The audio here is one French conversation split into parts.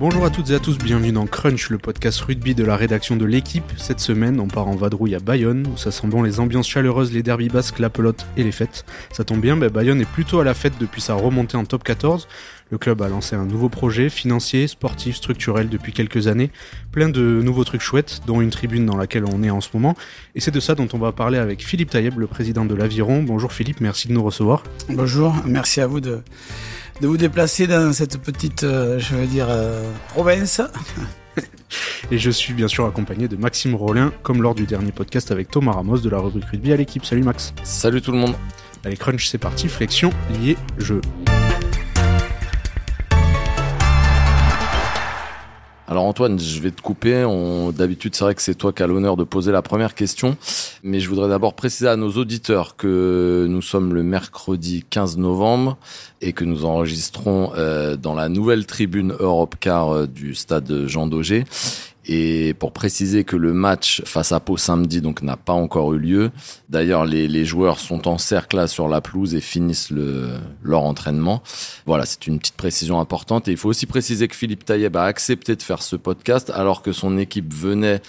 Bonjour à toutes et à tous, bienvenue dans Crunch, le podcast rugby de la rédaction de l'équipe. Cette semaine, on part en vadrouille à Bayonne, où ça sent bon les ambiances chaleureuses, les derbys basques, la pelote et les fêtes. Ça tombe bien, bah, Bayonne est plutôt à la fête depuis sa remontée en top 14. Le club a lancé un nouveau projet financier, sportif, structurel depuis quelques années. Plein de nouveaux trucs chouettes, dont une tribune dans laquelle on est en ce moment. Et c'est de ça dont on va parler avec Philippe Taïeb, le président de l'Aviron. Bonjour Philippe, merci de nous recevoir. Bonjour, merci à vous de de vous déplacer dans cette petite, euh, je veux dire, euh, province. Et je suis bien sûr accompagné de Maxime Rollin, comme lors du dernier podcast avec Thomas Ramos de la rubrique rugby à l'équipe. Salut Max. Salut tout le monde. Allez, crunch, c'est parti. Flexion, lié, jeu. Alors Antoine, je vais te couper. D'habitude, c'est vrai que c'est toi qui as l'honneur de poser la première question. Mais je voudrais d'abord préciser à nos auditeurs que nous sommes le mercredi 15 novembre et que nous enregistrons euh, dans la nouvelle tribune Europe Car euh, du stade Jean Daugé. Et pour préciser que le match face à Pau samedi donc n'a pas encore eu lieu. D'ailleurs, les, joueurs sont en cercle là sur la pelouse et finissent le, leur entraînement. Voilà, c'est une petite précision importante. Et il faut aussi préciser que Philippe Taïeb a accepté de faire ce podcast alors que son équipe venait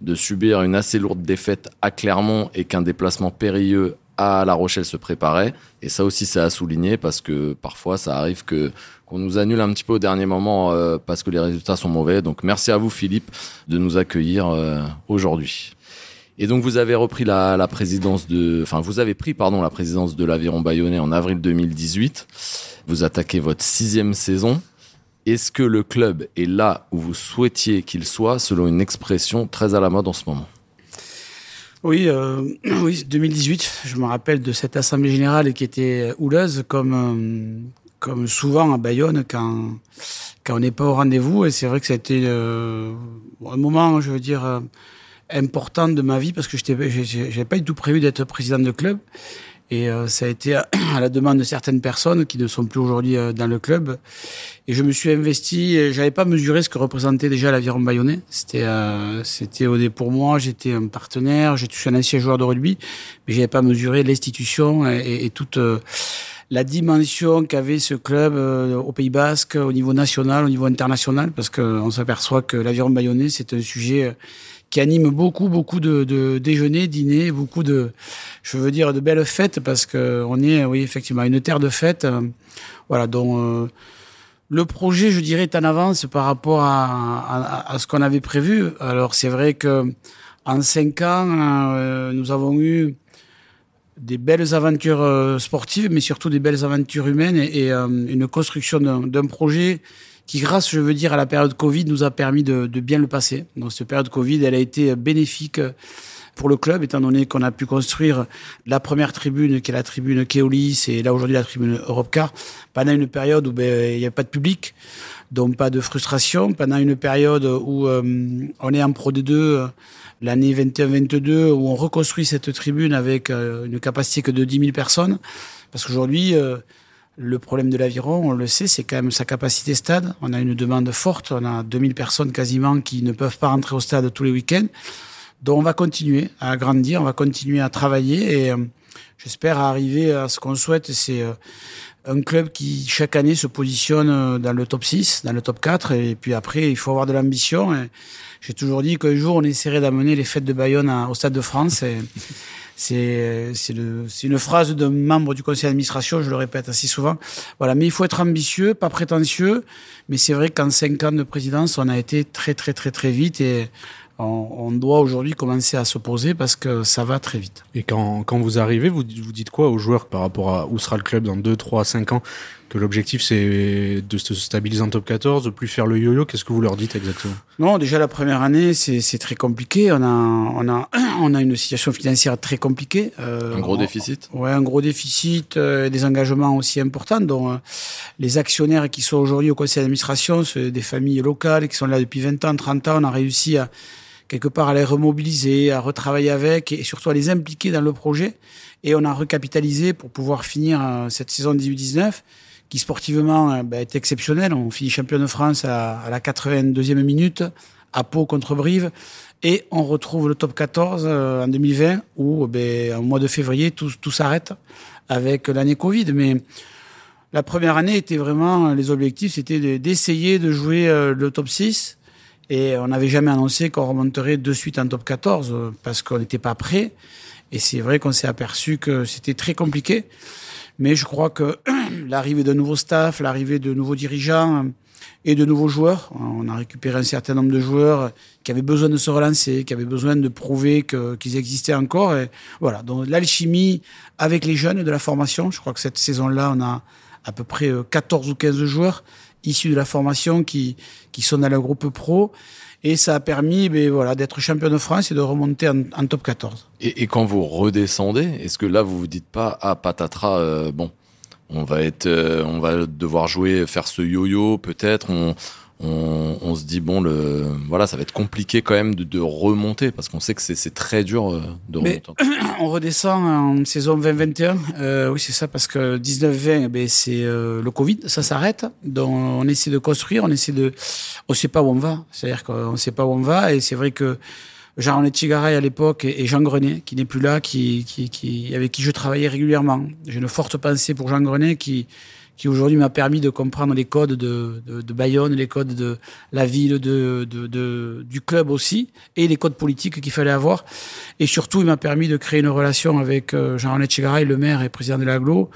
de subir une assez lourde défaite à Clermont et qu'un déplacement périlleux La Rochelle se préparait. Et ça aussi, c'est à souligner parce que parfois, ça arrive que qu'on nous annule un petit peu au dernier moment euh, parce que les résultats sont mauvais. Donc, merci à vous, Philippe, de nous accueillir euh, aujourd'hui. Et donc, vous avez repris la, présidence de, enfin, vous avez pris, pardon, la présidence de l'Aviron Bayonnais en avril 2018. Vous attaquez votre sixième saison. Est-ce que le club est là où vous souhaitiez qu'il soit, selon une expression très à la mode en ce moment? Oui, euh, oui, 2018. Je me rappelle de cette assemblée générale qui était houleuse, comme euh, comme souvent à Bayonne quand quand on n'est pas au rendez-vous. Et c'est vrai que ça a été euh, un moment, je veux dire, euh, important de ma vie parce que je n'avais pas du tout prévu d'être président de club. Et euh, ça a été à, la demande de certaines personnes qui ne sont plus aujourd'hui euh, dans le club. Et je me suis investi. J'avais pas mesuré ce que représentait déjà l'aviron bayonnais. C'était, euh, c'était au pour moi. J'étais un partenaire. Je suis un ancien joueur de rugby, mais j'avais pas mesuré l'institution et, et toute la dimension qu'avait ce club au Pays Basque, au niveau national, au niveau international, parce qu'on s'aperçoit que l'aviron bayonnais, c'est un sujet qui anime beaucoup, beaucoup de, de déjeuners, dîners, beaucoup de, je veux dire, de belles fêtes parce que on est, oui, effectivement, une terre de fêtes. Euh, voilà, dont euh, le projet, je dirais, est en avance par rapport à, à, à ce qu'on avait prévu. Alors, c'est vrai que en cinq ans, euh, nous avons eu des belles aventures sportives, mais surtout des belles aventures humaines et une construction d'un projet qui, grâce, je veux dire, à la période Covid, nous a permis de, de bien le passer. Donc, cette période Covid, elle a été bénéfique pour le club, étant donné qu'on a pu construire la première tribune, qui est la tribune Keolis, et là aujourd'hui la tribune Europcar, pendant une période où ben, il n'y avait pas de public, donc pas de frustration, pendant une période où euh, on est en Pro D2, euh, l'année 21-22, où on reconstruit cette tribune avec euh, une capacité que de 10 000 personnes, parce qu'aujourd'hui, le problème de l'aviron, on le sait, c'est quand même sa capacité stade. On a une demande forte. On a 2000 personnes quasiment qui ne peuvent pas rentrer au stade tous les week-ends. Donc on va continuer à grandir, on va continuer à travailler et euh, j'espère arriver à ce qu'on souhaite. C'est euh, un club qui chaque année se positionne euh, dans le top 6, dans le top 4 et puis après il faut avoir de l'ambition. J'ai toujours dit qu'un jour on essaierait d'amener les fêtes de Bayonne au Stade de France. C'est une phrase d'un membre du conseil d'administration, je le répète assez souvent. Voilà, mais il faut être ambitieux, pas prétentieux. Mais c'est vrai qu'en cinq ans de présidence, on a été très très très très vite et on, doit aujourd'hui commencer à se poser parce que ça va très vite. Et quand, quand vous arrivez, vous, vous dites quoi aux joueurs par rapport à où sera le club dans 2, 3, 5 ans? Que l'objectif c'est de se stabiliser en top 14, de plus faire le yo-yo. Qu'est-ce que vous leur dites exactement? Non, déjà la première année c'est très compliqué. On a on a on a une situation financière très compliquée. Euh, un gros déficit? Ouais, un gros déficit, euh, des engagements aussi importants. dont euh, les actionnaires qui sont aujourd'hui au conseil d'administration, des familles locales qui sont là depuis 20 ans, 30 ans. On a réussi à quelque part à les remobiliser, à retravailler avec et surtout à les impliquer dans le projet. Et on a recapitalisé pour pouvoir finir cette saison 18-19 qui sportivement euh, ben, est exceptionnelle. On finit champion de France à, la 82e minute à Pau contre Brive et on retrouve le top 14 euh, en 2020 où ben, au mois de février tout, tout s'arrête avec l'année Covid. Mais La première année était vraiment, les objectifs, c'était d'essayer de jouer le top 6. Et on n'avait jamais annoncé qu'on remonterait de suite en top 14 parce qu'on n'était pas prêt. Et c'est vrai qu'on s'est aperçu que c'était très compliqué. Mais je crois que l'arrivée de nouveaux staff, l'arrivée de nouveaux dirigeants et de nouveaux joueurs, on a récupéré un certain nombre de joueurs qui avaient besoin de se relancer, qui avaient besoin de prouver qu'ils existaient encore. Et voilà, donc l'alchimie avec les jeunes de la formation, je crois que cette saison-là, on a à peu près 14 ou 15 joueurs issus de la formation qui, qui sont dans le groupe pro et ça a permis ben, voilà, d'être champion de France et de remonter en, top 14. Et, quand vous redescendez, est-ce que là vous vous dites pas ah patatras euh, bon on va être euh, on va devoir jouer faire ce yo-yo peut-être on on, se dit bon le voilà ça va être compliqué quand même de, remonter parce qu'on sait que c'est très dur euh, de remonter. on redescend en saison 2021 euh, oui c'est ça parce que 19-20 ben c'est euh, le Covid ça s'arrête donc on essaie de construire on essaie de on sait pas où on va c'est-à-dire qu'on sait pas où on va et c'est vrai que Jean-René Chigaray à l'époque et Jean Grenet, qui n'est plus là, qui, qui, qui, avec qui je travaillais régulièrement. J'ai une forte pensée pour Jean Grenet qui, qui aujourd'hui m'a permis de comprendre les codes de, de, de, Bayonne, les codes de la ville, de, de, du club aussi, et les codes politiques qu'il fallait avoir. Et surtout, il m'a permis de créer une relation avec euh, Jean-René Chegaray, le maire et président de l'aglo,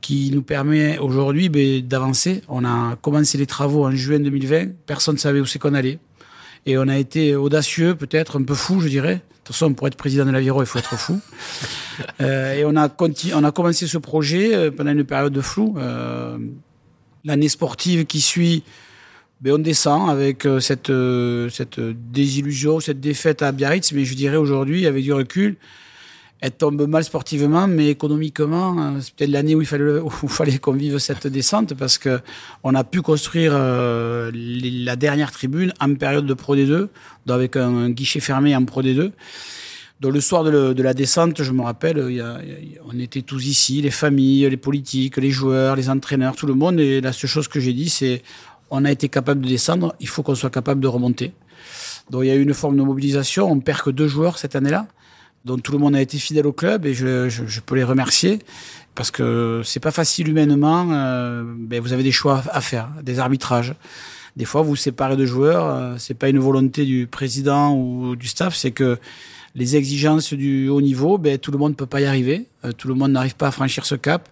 qui nous permet aujourd'hui ben, d'avancer. On a commencé les travaux en juin 2020, personne ne savait où c'est qu'on allait. Et on a été audacieux, peut-être un peu fou, je dirais. De toute façon, pour être président de l'Aviro, il faut être fou. euh, et on a, on a commencé ce projet euh, pendant une période de flou. Euh, L'année sportive qui suit, ben on descend avec cette, cette désillusion, cette défaite à Biarritz. Mais je dirais aujourd'hui, avec du recul, elle tombe mal sportivement, mais économiquement, euh, c'est peut-être l'année où il fallait, fallait qu'on vive cette descente parce que on a pu construire euh, la dernière tribune en période de Pro D2, donc avec un, guichet fermé en Pro D2. Donc le soir de, la descente, je me rappelle, on était tous ici, les familles, les politiques, les joueurs, les entraîneurs, tout le monde. Et la seule chose que j'ai dit, c'est on a été capable de descendre, il faut qu'on soit capable de remonter. Donc il y a eu une forme de mobilisation. On perd que deux joueurs cette année-là dont tout le monde a été fidèle au club et je, je, je peux les remercier parce que c'est pas facile humainement. Euh, ben vous avez des choix à faire, des arbitrages. Des fois, vous vous séparez de joueurs. Euh, c'est pas une volonté du président ou du staff, c'est que les exigences du haut niveau, ben tout le monde peut pas y arriver. Euh, tout le monde n'arrive pas à franchir ce cap.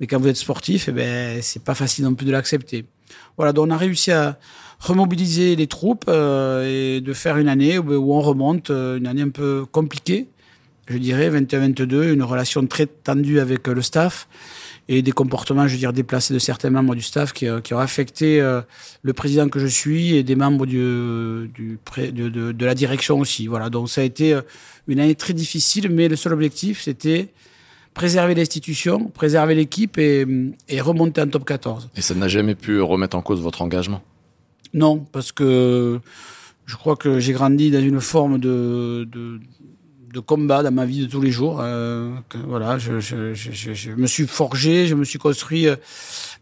Mais quand vous êtes sportif, eh ben c'est pas facile non plus de l'accepter. Voilà, donc on a réussi à remobiliser les troupes euh, et de faire une année où, où on remonte, une année un peu compliquée je dirais, 21-22, une relation très tendue avec euh, le staff et des comportements, je veux dire, déplacés de certains membres du staff qui, euh, qui ont affecté euh, le président que je suis et des membres du, du de, de, de, la direction aussi. Voilà, donc ça a été une année très difficile, mais le seul objectif, c'était préserver l'institution, préserver l'équipe et, et, remonter en top 14. Et ça n'a jamais pu remettre en cause votre engagement? Non, parce que je crois que j'ai grandi dans une forme de, de de combat dans ma vie de tous les jours. Euh, voilà, je, me suis forgé, je me suis construit euh,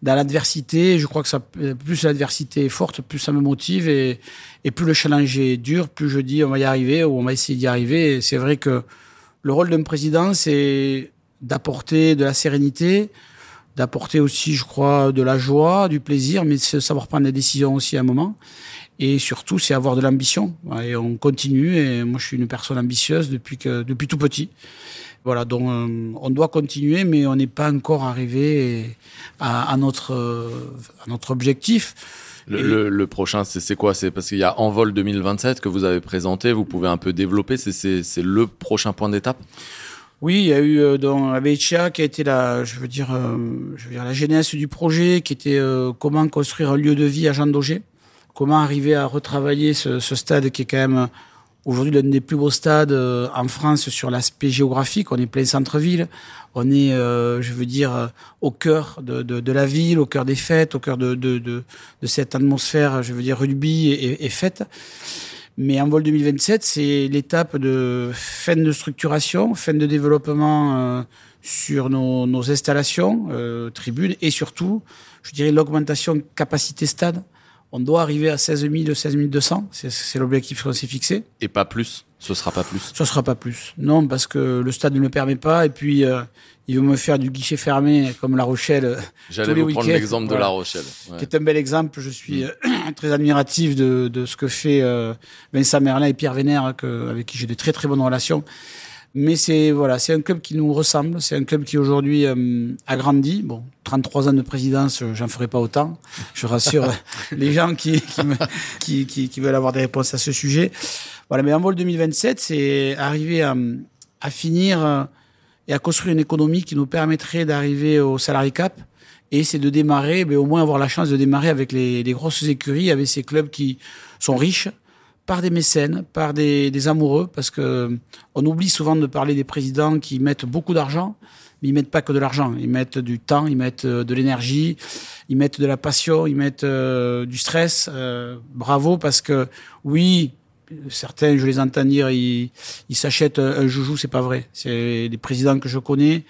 dans l'adversité. Je crois que ça, plus l'adversité est forte, plus ça me motive et, et plus le challenge est dur, plus je dis on va y arriver ou on va essayer d'y arriver. C'est vrai que le rôle d'un président, c'est d'apporter de la sérénité, d'apporter aussi, je crois, de la joie, du plaisir, mais savoir prendre des décisions aussi à un moment. Et surtout, c'est avoir de l'ambition. Et on continue. Et moi, je suis une personne ambitieuse depuis que depuis tout petit. Voilà, donc euh, on doit continuer, mais on n'est pas encore arrivé à, à, notre à notre objectif. Le, le, le prochain, c'est quoi? C'est parce qu'il y a Envol 2027 que vous avez présenté. Vous pouvez un peu développer. C'est le prochain point d'étape? Oui, il y a eu euh, dans qui a été la, je veux dire, euh, je veux dire la genèse du projet, qui était euh, comment construire un lieu de vie à Jean Daugé comment arriver à retravailler ce, stade qui est quand même aujourd'hui l'un des plus beaux stades euh, en France sur l'aspect géographique. On est plein centre-ville, on est, euh, je veux dire, euh, au cœur de, la ville, au cœur des fêtes, au cœur de, cette atmosphère, je veux dire, rugby et, et fête. Mais en vol 2027, c'est l'étape de fin de structuration, fin de développement sur nos, nos installations, tribunes, et surtout, je dirais, l'augmentation capacité stade on doit arriver à 16 000, 16 200. C'est l'objectif qu'on s'est fixé. Et pas plus Ce sera pas plus. Ce sera pas plus. Non, parce que le stade ne le permet pas. Et puis, euh, ils vont me faire du guichet fermé comme La Rochelle. euh, J'allais vous prendre l'exemple de. La Rochelle. Ouais. qui est un bel exemple. Je suis euh, très admiratif de, de ce que fait euh, Vincent Merlin et Pierre Vénère, que, avec qui j'ai de très très bonnes relations. Mais c'est voilà, c'est un club qui nous ressemble. C'est un club qui aujourd'hui euh, a grandi. Bon, 33 ans de présidence, euh, j'en ferai pas autant. Je rassure les gens qui qui, me- qui, qui, qui veulent avoir des réponses à ce sujet. Voilà, mais en vol 2027, c'est arriver à, à finir euh, et à construire une économie qui nous permettrait d'arriver au salary cap. Et c'est de démarrer, mais au moins avoir la chance de démarrer avec les, les grosses écuries, avec ces clubs qui sont riches, par des mécènes, par des, des amoureux, parce que on oublie souvent de parler des présidents qui mettent beaucoup d'argent, mais ils mettent pas que de l'argent, ils mettent du temps, ils mettent euh, de l'énergie, ils mettent de la passion, ils mettent euh, du stress. Euh, bravo, parce que oui, certains, je les entends dire, ils, s'achètent un, joujou, c'est pas vrai. C'est des présidents que je connais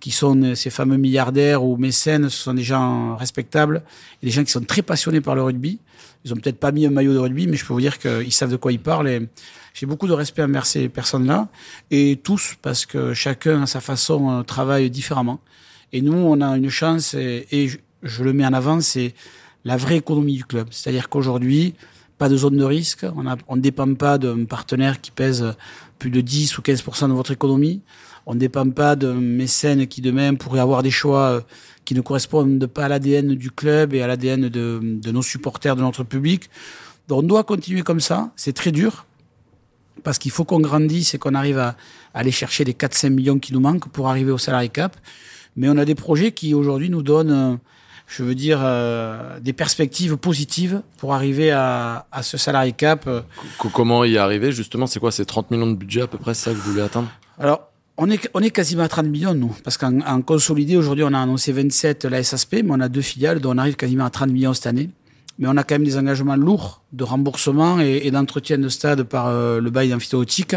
qui sont euh, ces fameux milliardaires ou mécènes, ce sont des gens respectables et des gens qui sont très passionnés par le rugby. Ils ont peut-être pas mis un maillot de rugby, mais je peux vous dire qu'ils savent de quoi ils parlent. J'ai beaucoup de respect envers ces personnes-là et tous parce que chacun à sa façon euh, travaille différemment. Et nous, on a une chance et, je, le mets en avant, c'est la vraie économie du club. C'est-à-dire qu'aujourd'hui, pas de zone de risque. On ne dépend pas d'un partenaire qui pèse plus de 10 ou 15% de votre économie. On ne dépend pas d'un mécène qui demain pourrait avoir des choix euh, qui ne correspondent pas à l'ADN du club et à l'ADN de, de nos supporters, de notre public. Donc on doit continuer comme ça. C'est très dur parce qu'il faut qu'on grandisse et qu'on arrive à, à aller chercher les 4-5 millions qui nous manquent pour arriver au salary cap. Mais on a des projets qui aujourd'hui nous donnent, euh, je veux dire, euh, des perspectives positives pour arriver à, à ce salary cap. Co- Comment y arriver justement? C'est quoi C'est 30 millions de budget à peu près, c'est ça que vous voulez atteindre? Alors, on est, on est quasiment à 30 millions, nous. Parce qu'en en consolidé, aujourd'hui, on a annoncé 27 la SASP, mais on a deux filiales, donc on arrive quasiment à 30 millions cette année. Mais on a quand même des engagements lourds de remboursement et, et d'entretien de stade par euh, le bail amphithéotique,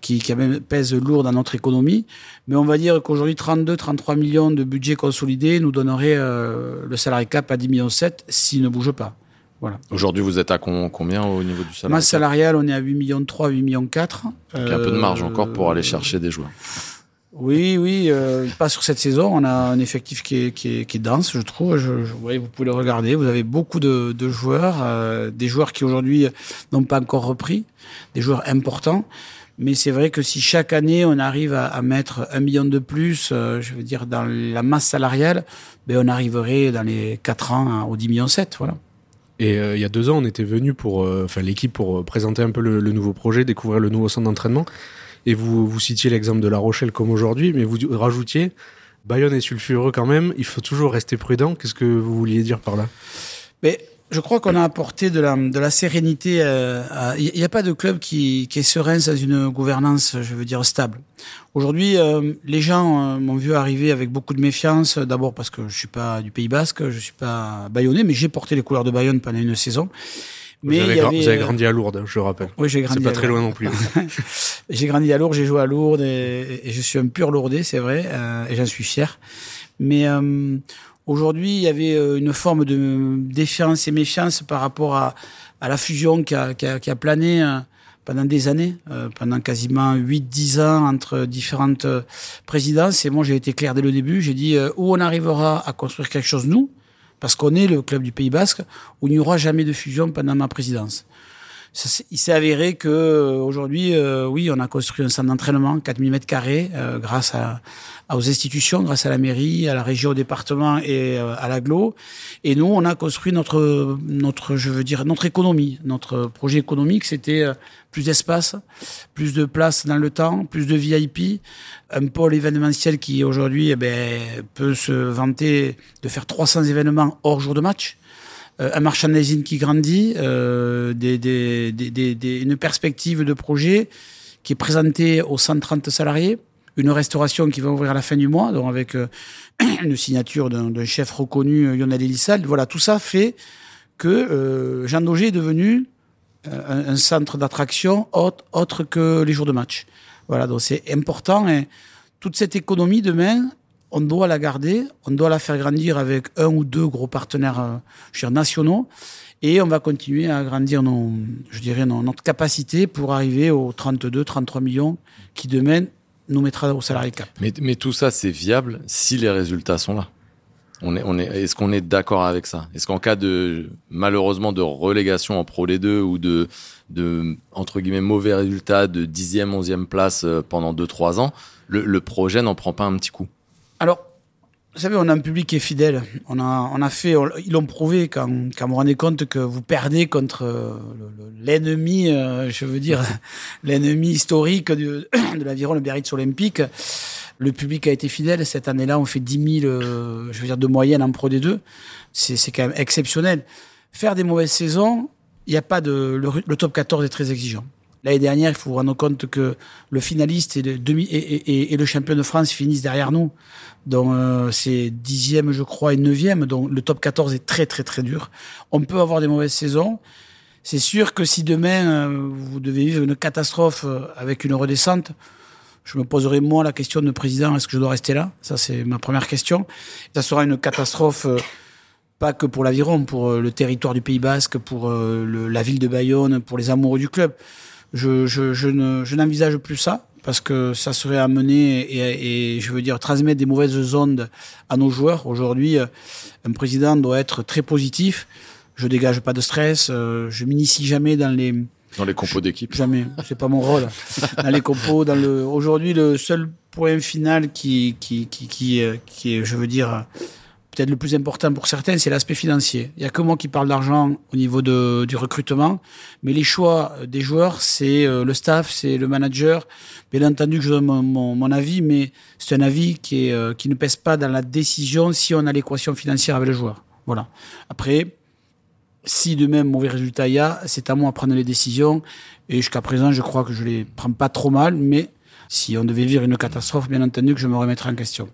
qui, qui même pèse lourd dans notre économie. Mais on va dire qu'aujourd'hui, 32, 33 millions de budget consolidé nous donnerait euh, le salarié cap à 10 millions 7 s'il ne bouge pas. Voilà. Aujourd'hui, vous êtes à combien au niveau du salaire Masse salariale, on est à 8 millions 3, 8 millions 4. Il y a un peu de marge encore pour aller chercher des joueurs. Oui, oui, euh, pas sur cette saison. On a un effectif qui est, qui est, qui est dense, je trouve. Je, je- vous pouvez le regarder. Vous avez beaucoup de, de joueurs, euh, des joueurs qui aujourd'hui n'ont pas encore repris, des joueurs importants. Mais c'est vrai que si chaque année on arrive à, à mettre un million de plus, euh, je veux dire dans la masse salariale, ben on arriverait dans les 4 ans à- aux 10 millions 7, voilà. Et euh, il y a deux ans, on était venu pour, euh, enfin l'équipe pour présenter un peu le, le nouveau projet, découvrir le nouveau centre d'entraînement. Et vous, vous citiez l'exemple de La Rochelle comme aujourd'hui, mais vous rajoutiez Bayonne est sulfureux quand même. Il faut toujours rester prudent. Qu'est-ce que vous vouliez dire par là? Mais je crois qu'on a apporté de la, de la sérénité. euh, Il n'y a pas de club qui, qui est serein sans une gouvernance, je veux dire, stable. Aujourd'hui, euh, les gens euh, m'ont vu arriver avec beaucoup de méfiance. D'abord parce que je suis pas du Pays Basque, je suis pas bayonnais, mais j'ai porté les couleurs de Bayonne pendant une saison. Mais vous, avez avait, vous euh, grandi à Lourdes, je le rappelle. Oui, j'ai grandi. C'est pas à très Lourdes. loin non plus. J'ai grandi à Lourdes, j'ai joué à Lourdes et, et je suis un pur Lourdais, c'est vrai, euh, et j'en suis fier. Mais euh, aujourd'hui, il y avait une forme de défiance et méfiance par rapport à, à la fusion qui a, qui a, qui a plané euh, pendant des années, euh, pendant quasiment 8-10 ans entre différentes présidences. Et moi, j'ai été clair dès le début. J'ai dit euh, où on arrivera à construire quelque chose, nous, parce qu'on est le club du Pays Basque, où il n'y aura jamais de fusion pendant ma présidence. Il s'est avéré que euh, aujourd'hui, euh, oui, on a construit un centre d'entraînement, 4000 mètres carrés, euh, grâce à, aux institutions, grâce à la mairie, à la région, au département et euh, à l'aglo. Et nous, on a construit notre, notre, je veux dire, notre économie. Notre projet économique, c'était euh, plus d'espace, plus de place dans le temps, plus de VIP, un pôle événementiel qui aujourd'hui eh ben, peut se vanter de faire 300 événements hors jour de match un merchandising qui grandit, euh, une perspective de projet qui est présentée aux 130 salariés, une restauration qui va ouvrir à la fin du mois, donc avec euh, une signature d'un chef reconnu, euh, Lionel Elissal. Voilà, tout ça fait que euh, Jean Daugé est devenu euh, un, centre d'attraction autre, que les jours de match. Voilà, donc c'est important. Et toute cette économie demain, on doit la garder, on doit la faire grandir avec un ou deux gros partenaires euh, nationaux. Et on va continuer à agrandir nos, je dirais, notre capacité pour arriver aux 32, 33 millions qui demain nous mettra au salarié cap. Mais, tout ça, c'est viable si les résultats sont là. On est, est-ce qu'on est d'accord avec ça? Est-ce qu'en cas de malheureusement de relégation en Pro les 2 ou de, de entre guillemets mauvais résultats de 10e, 11e place euh, pendant 2-3 ans, le projet n'en prend pas un petit coup? Alors, vous savez, on a un public qui est fidèle. On a, on a fait, ils l'ont prouvé quand, quand vous vous rendez compte que vous perdez contre euh, l'ennemi, euh, je veux dire, l'ennemi historique de, l'aviron, le Biarritz Olympique. Le public a été fidèle. Cette année-là, on fait 10 000, euh, je veux dire, de moyenne en Pro D2. C'est, c'est quand même exceptionnel. Faire des mauvaises saisons, il n'y a pas de, le, le top 14 est très exigeant. L'année dernière, il faut vous rendre compte que le finaliste et le, champion de France finissent derrière nous. Donc euh, c'est dixième, je crois, et neuvième. Donc le top 14 est très très très dur. On peut avoir des mauvaises saisons. C'est sûr que si demain euh, vous devez vivre une catastrophe euh, avec une redescente, je me poserai moi la question de président est-ce que je dois rester là? Ça c'est ma première question. Ça sera une catastrophe. Euh, pas que pour l'aviron, pour le territoire du Pays Basque, pour la ville de Bayonne, pour les amoureux du club je, je, je, ne, je n'envisage plus ça parce que ça serait amener et, et, je veux dire transmettre des mauvaises ondes à nos joueurs. Aujourd'hui, un président doit être très positif. Je dégage pas de stress. Euh, je m'initie jamais dans les dans les compos d'équipe. Jamais, c'est pas mon rôle. dans les compos, dans le. Aujourd'hui, le seul point final qui qui qui qui, qui est, je veux dire peut-être le plus important pour certains, c'est l'aspect financier. Il y a que moi qui parle d'argent au niveau de, du recrutement, mais les choix des joueurs, c'est euh, le staff, c'est le manager. Bien entendu je donne mon, mon, avis, mais c'est un avis qui, est, euh, qui ne pèse pas dans la décision si on a l'équation financière avec le joueur. Voilà. Après, si de même mauvais résultat il y a, c'est à moi de prendre les décisions. Et jusqu'à présent, je crois que je les prends pas trop mal, mais si on devait vivre une catastrophe, bien entendu que je me remettrai en question.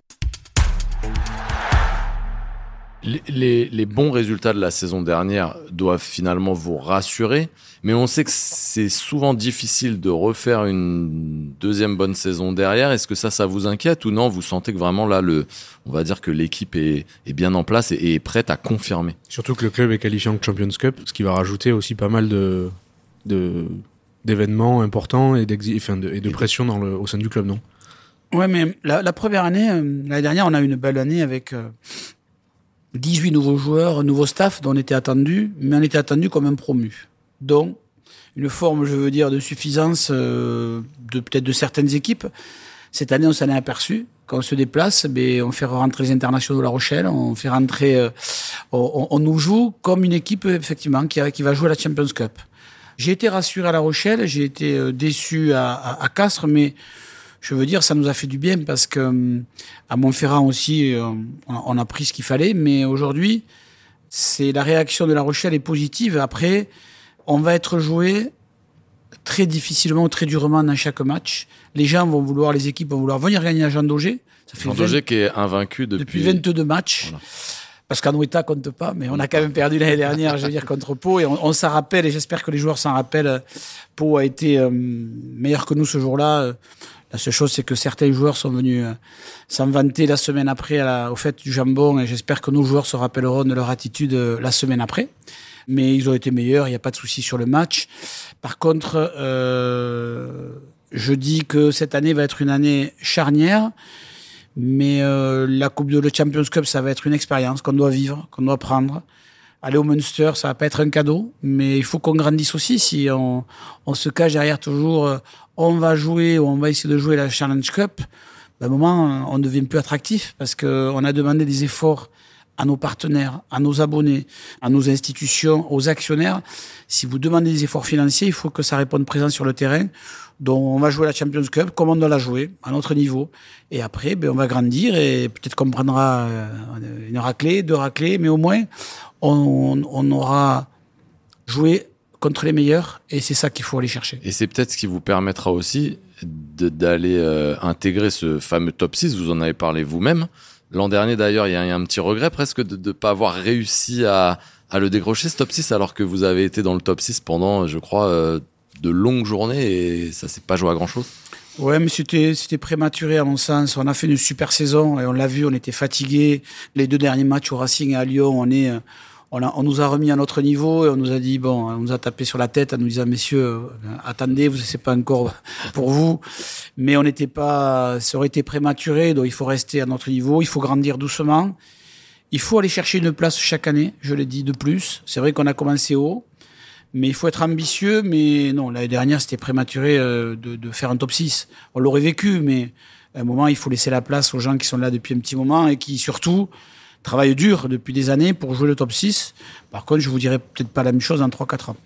Les, les, les, bons résultats de la saison dernière doivent finalement vous rassurer, mais on sait que c'est souvent difficile de refaire une deuxième bonne saison derrière. Est-ce que ça, ça vous inquiète ou non? Vous sentez que vraiment là, le, on va dire que l'équipe est, est, bien en place et, est prête à confirmer? Surtout que le club est qualifié en Champions Cup, ce qui va rajouter aussi pas mal de, de d'événements importants et, enfin de, et de pression dans le, au sein du club, non? Ouais, mais la, la première année, euh, l'année dernière, on a eu une belle année avec. Euh 18 nouveaux joueurs, nouveau staff dont on était attendu, mais on était attendu comme un promu. Donc, une forme, je veux dire, de suffisance euh, de peut-être de certaines équipes. Cette année, on s'en est aperçu. Quand on se déplace, ben, on fait rentrer les internationaux de La Rochelle, on fait rentrer, euh, on, on, nous joue comme une équipe effectivement qui, qui va jouer la Champions Cup. J'ai été rassuré à La Rochelle, j'ai été euh, déçu à, à, à Castres, mais je veux dire, ça nous a fait du bien parce que à Montferrand aussi, on a pris ce qu'il fallait. Mais aujourd'hui, c'est la réaction de La Rochelle est positive. Après, on va être joué très difficilement, très durement dans chaque match. Les gens vont vouloir, les équipes vont vouloir venir gagner à Jean Daugé. Ça fait Jean Daugé qui est invaincu depuis, depuis 22 matchs. Voilà. Parce qu'Anoueta compte pas, mais on a quand même perdu l'année dernière, je veux dire, contre Pau. Et on, on s'en rappelle, et j'espère que les joueurs s'en rappellent. Pau a été euh, meilleur que nous ce jour-là. La seule chose, c'est que certains joueurs sont venus euh, s'en vanter la semaine après au fait du jambon et j'espère que nos joueurs se rappelleront de leur attitude euh, la semaine après. Mais ils ont été meilleurs, il n'y a pas de souci sur le match. Par contre, euh, je dis que cette année va être une année charnière, mais la Coupe de Champions Cup, ça va être une expérience qu'on doit vivre, qu'on doit prendre. Aller au Munster, ça va pas être un cadeau, mais il faut qu'on grandisse aussi. Si on, on se cache derrière toujours, euh, on va jouer ou on va essayer de jouer la Challenge Cup, à un moment, on devient plus attractif parce qu'on a demandé des efforts à nos partenaires, à nos abonnés, à nos institutions, aux actionnaires. Si vous demandez des efforts financiers, il faut que ça réponde présent sur le terrain. Donc, on va jouer la Champions Cup comme on doit la jouer, à notre niveau. Et après, ben, on va grandir et peut-être qu'on prendra une raclée, deux raclées, mais au moins, on, on aura joué contre les meilleurs et c'est ça qu'il faut aller chercher. Et c'est peut-être ce qui vous permettra aussi d'aller euh, intégrer ce fameux top 6, vous en avez parlé vous-même. L'an dernier d'ailleurs, il y, y, a un petit regret presque de ne pas avoir réussi à, à, le décrocher ce top 6 alors que vous avez été dans le top 6 pendant, je crois, euh, de longues journées et ça s'est pas joué à grand-chose. Ouais, mais c'était c'était prématuré à mon sens. On a fait une super saison et on l'a vu, on était fatigué. Les deux derniers matchs au Racing et à Lyon, on est on, nous a remis à notre niveau et on nous a dit bon, on nous a tapé sur la tête en nous disant messieurs, euh, attendez, vous c'est pas encore pour vous, mais on n'était pas, ça aurait été prématuré, donc il faut rester à notre niveau, il faut grandir doucement, il faut aller chercher une place chaque année, je l'ai dit de plus. C'est vrai qu'on a commencé haut, mais il faut être ambitieux. Mais non, l'année dernière c'était prématuré euh, de, de faire un top 6. On l'aurait vécu, mais à un moment il faut laisser la place aux gens qui sont là depuis un petit moment et qui surtout travaille dur depuis des années pour jouer le top 6. Par contre, je vous dirais peut-être pas la même chose en 3-4 ans.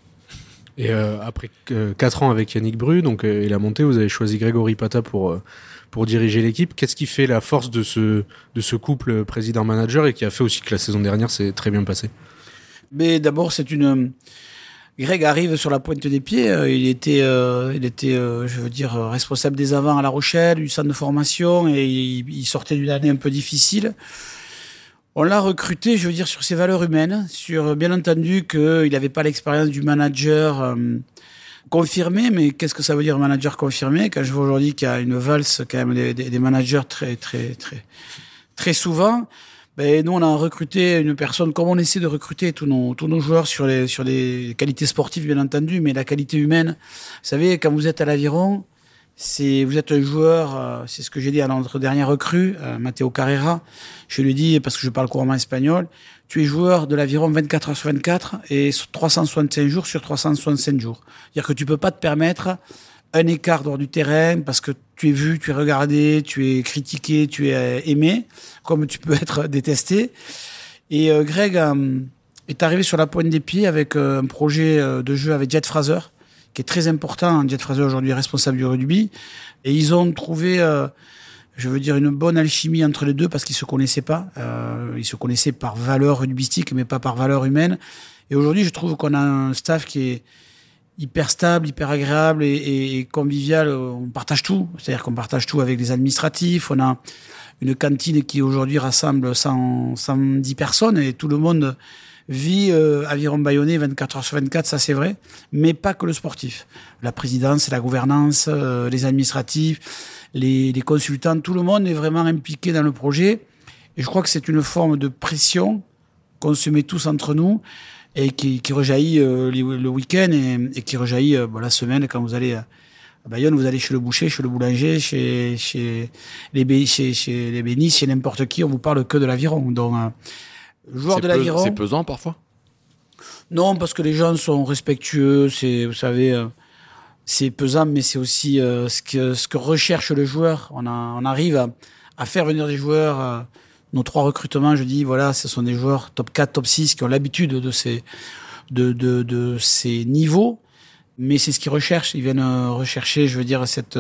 Et euh, après 4 ans avec Yannick Bru donc, euh, et la montée, vous avez choisi Grégory Pata pour, euh, pour diriger l'équipe. Qu'est-ce qui fait la force de ce, de ce couple président-manager et qui a fait aussi que la saison dernière s'est très bien passée? Mais d'abord, c'est une. Greg arrive sur la pointe des pieds. Il était, il était je veux dire, responsable des avants à La Rochelle, du centre de formation, et il sortait d'une année un peu difficile. On l'a recruté, je veux dire, sur ses valeurs humaines, sur bien entendu qu'il n'avait pas l'expérience du manager euh, confirmé, mais qu'est-ce que ça veut dire manager confirmé? Quand je vois aujourd'hui qu'il y a une valse quand même des, managers très très très très souvent, ben nous on a recruté une personne comme on essaie de recruter tous nos tous nos joueurs sur les sur les qualités sportives bien entendu, mais la qualité humaine. Vous savez, quand vous êtes à l'aviron, c'est vous êtes un joueur, euh, c'est ce que j'ai dit à notre dernier recrue, euh, Matteo Carrera. Je lui dis parce que je parle couramment espagnol, tu es joueur de l'aviron 24 heures sur 24 et 365 jours sur 365 jours. C'est-à-dire que tu peux pas te permettre un écart dehors du terrain parce que tu es vu, tu es regardé, tu es critiqué, tu es euh, aimé, comme tu peux être détesté. Et Greg est arrivé sur la pointe des pieds avec un projet de jeu avec Jet Fraser qui est très important. Jet Fraser aujourd'hui responsable du rugby. Et ils ont trouvé, euh, je veux dire, une bonne alchimie entre les deux parce qu'ils se connaissaient pas. Euh, ils se connaissaient par valeur rugbystique, mais pas par valeur humaine. Et aujourd'hui, je trouve qu'on a un staff qui est hyper stable, hyper agréable et, convivial. On partage tout. C'est-à-dire qu'on partage tout avec les administratifs. On a une cantine qui aujourd'hui rassemble 100, 110 personnes et tout le monde vit euh, aviron Bayonnais 24 heures sur 24, ça c'est vrai, mais pas que le sportif. La présidence, la gouvernance, euh, les administratifs, les, les, consultants, tout le monde est vraiment impliqué dans le projet. Et je crois que c'est une forme de pression qu'on se met tous entre nous et qui, qui rejaillit euh, le week-end et, et, qui rejaillit bon, la semaine quand vous allez à Bayonne, vous allez chez le boucher, chez le boulanger, chez, chez les, chez, chez bénis, chez n'importe qui, on vous parle que de l'aviron. Donc, joueur de l'aviron. C'est pesant parfois? Non, parce que les gens sont respectueux. C'est, vous savez, euh, c'est pesant, mais c'est aussi euh, ce, que, ce que recherche le joueur. On, a, on arrive à, à, faire venir des joueurs. Euh, nos trois recrutements, je dis, voilà, ce sont des joueurs top 4, top 6 qui ont l'habitude de ces, de, de, de ces niveaux. Mais c'est ce qu'ils recherchent. Ils viennent rechercher, je veux dire, cette,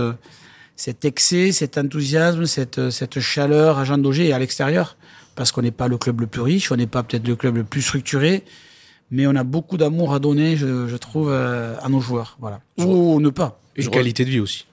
cet excès, cet enthousiasme, cette, cette chaleur à Jean Daugé et à l'extérieur parce qu'on n'est pas le club le plus riche, on n'est pas peut-être le club le plus structuré, mais on a beaucoup d'amour à donner, je, trouve, euh, à nos joueurs. Voilà. Ou ne pas. Une qualité de vie aussi.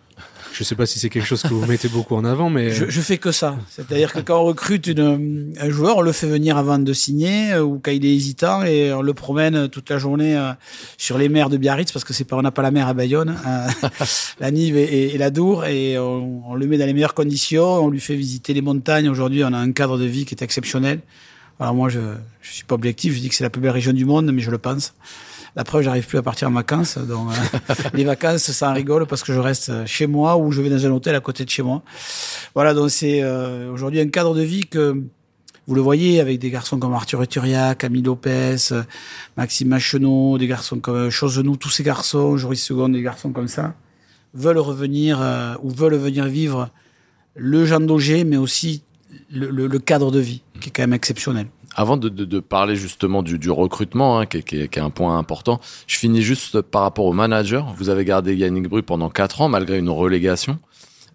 Je ne sais pas si c'est quelque chose que vous mettez beaucoup en avant, mais je, je fais que ça. C'est-à-dire que quand on recrute une, un joueur, on le fait venir avant de signer euh, ou quand il est hésitant et on le promène toute la journée euh, sur les mers de Biarritz parce que c'est pas on n'a pas la mer à Bayonne, euh, la Nive et, la Dour et on, on, le met dans les meilleures conditions. On lui fait visiter les montagnes. Aujourd'hui, on a un cadre de vie qui est exceptionnel. Alors moi, je je suis pas objectif. Je dis que c'est la plus belle région du monde, mais je le pense. La preuve, j'arrive plus à partir en vacances. Donc, euh, les vacances, ça en rigole parce que je reste chez moi ou je vais dans un hôtel à côté de chez moi. Voilà, donc c'est euh, aujourd'hui un cadre de vie que vous le voyez avec des garçons comme Arthur Eturia, Camille Lopez, Maxime Machenot, des garçons comme Chosenou, tous ces garçons, Joris Second, des garçons comme ça, veulent revenir euh, ou veulent venir vivre le Jean Daugé, mais aussi le cadre de vie qui est quand même exceptionnel. Avant de, de, de, parler justement du, du recrutement, hein, qui, qui, qui, est un point important, je finis juste par rapport au manager. Vous avez gardé Yannick Bru pendant quatre ans malgré une relégation.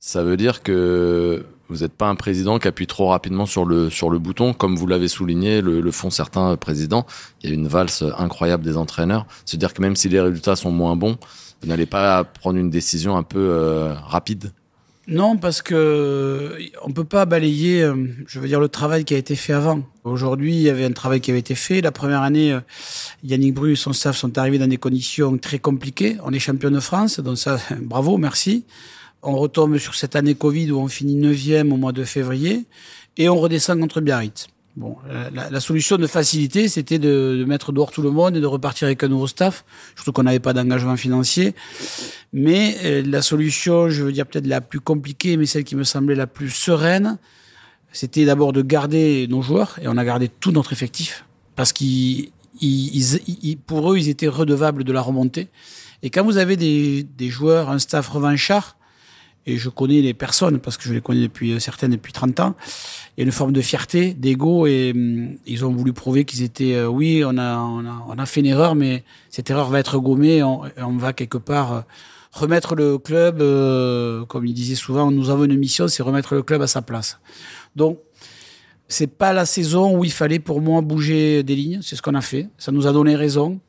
Ça veut dire que vous n'êtes pas un président qui appuie trop rapidement sur le sur le bouton, comme vous l'avez souligné, le, le, font certains présidents. Il y a une valse incroyable des entraîneurs. C'est-à-dire que même si les résultats sont moins bons, vous n'allez pas prendre une décision un peu euh, rapide. Non, parce que on peut pas balayer, euh, je veux dire, le travail qui a été fait avant. Aujourd'hui, il y avait un travail qui avait été fait. La première année, euh, Yannick Bru et son staff sont arrivés dans des conditions très compliquées. On est champion de France, donc ça, bravo, merci. On retombe sur cette année Covid où on finit 9e au mois de février et on redescend contre Biarritz. Bon, la, la, solution de facilité, c'était de, de, mettre dehors tout le monde et de repartir avec un nouveau staff, surtout qu'on n'avait pas d'engagement financier. Mais euh, la solution, je veux dire peut-être la plus compliquée, mais celle qui me semblait la plus sereine, c'était d'abord de garder nos joueurs, et on a gardé tout notre effectif, parce qu'ils, ils, ils, pour eux, ils étaient redevables de la remontée. Et quand vous avez des, des joueurs, un staff revanchard, et je connais les personnes parce que je les connais depuis certaines depuis 30 ans. Il y a une forme de fierté, d'ego et hum, ils ont voulu prouver qu'ils étaient euh, oui, on a, on a on a fait une erreur mais cette erreur va être gommée on, on va quelque part euh, remettre le club euh, comme il disait souvent nous avons une mission, c'est remettre le club à sa place. Donc c'est pas la saison où il fallait pour moi bouger des lignes, c'est ce qu'on a fait. Ça nous a donné raison.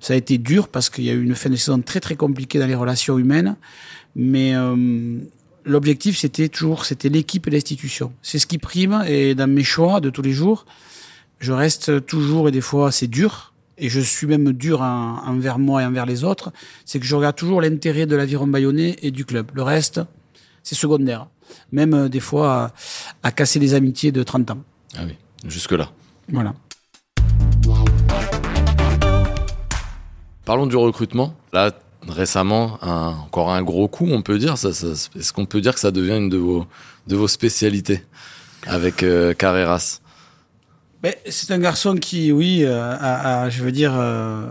Ça a été dur parce qu'il y a eu une fin de saison très très compliquée dans les relations humaines. Mais euh, l'objectif, c'était toujours, c'était l'équipe et l'institution. C'est ce qui prime. Et dans mes choix de tous les jours, je reste toujours, et des fois, c'est dur. Et je suis même dur en, envers moi et envers les autres. C'est que je regarde toujours l'intérêt de l'aviron bayonnais et du club. Le reste, c'est secondaire. Même euh, des fois, à, à casser des amitiés de 30 ans. Ah oui, jusque-là. Voilà. Parlons du recrutement. Là, récemment, encore un gros coup, on peut dire. Ça, Est-ce qu'on peut dire que ça devient une de vos, de vos spécialités avec euh, Carreras? C'est un garçon qui, oui, euh, a, a, je veux dire, euh,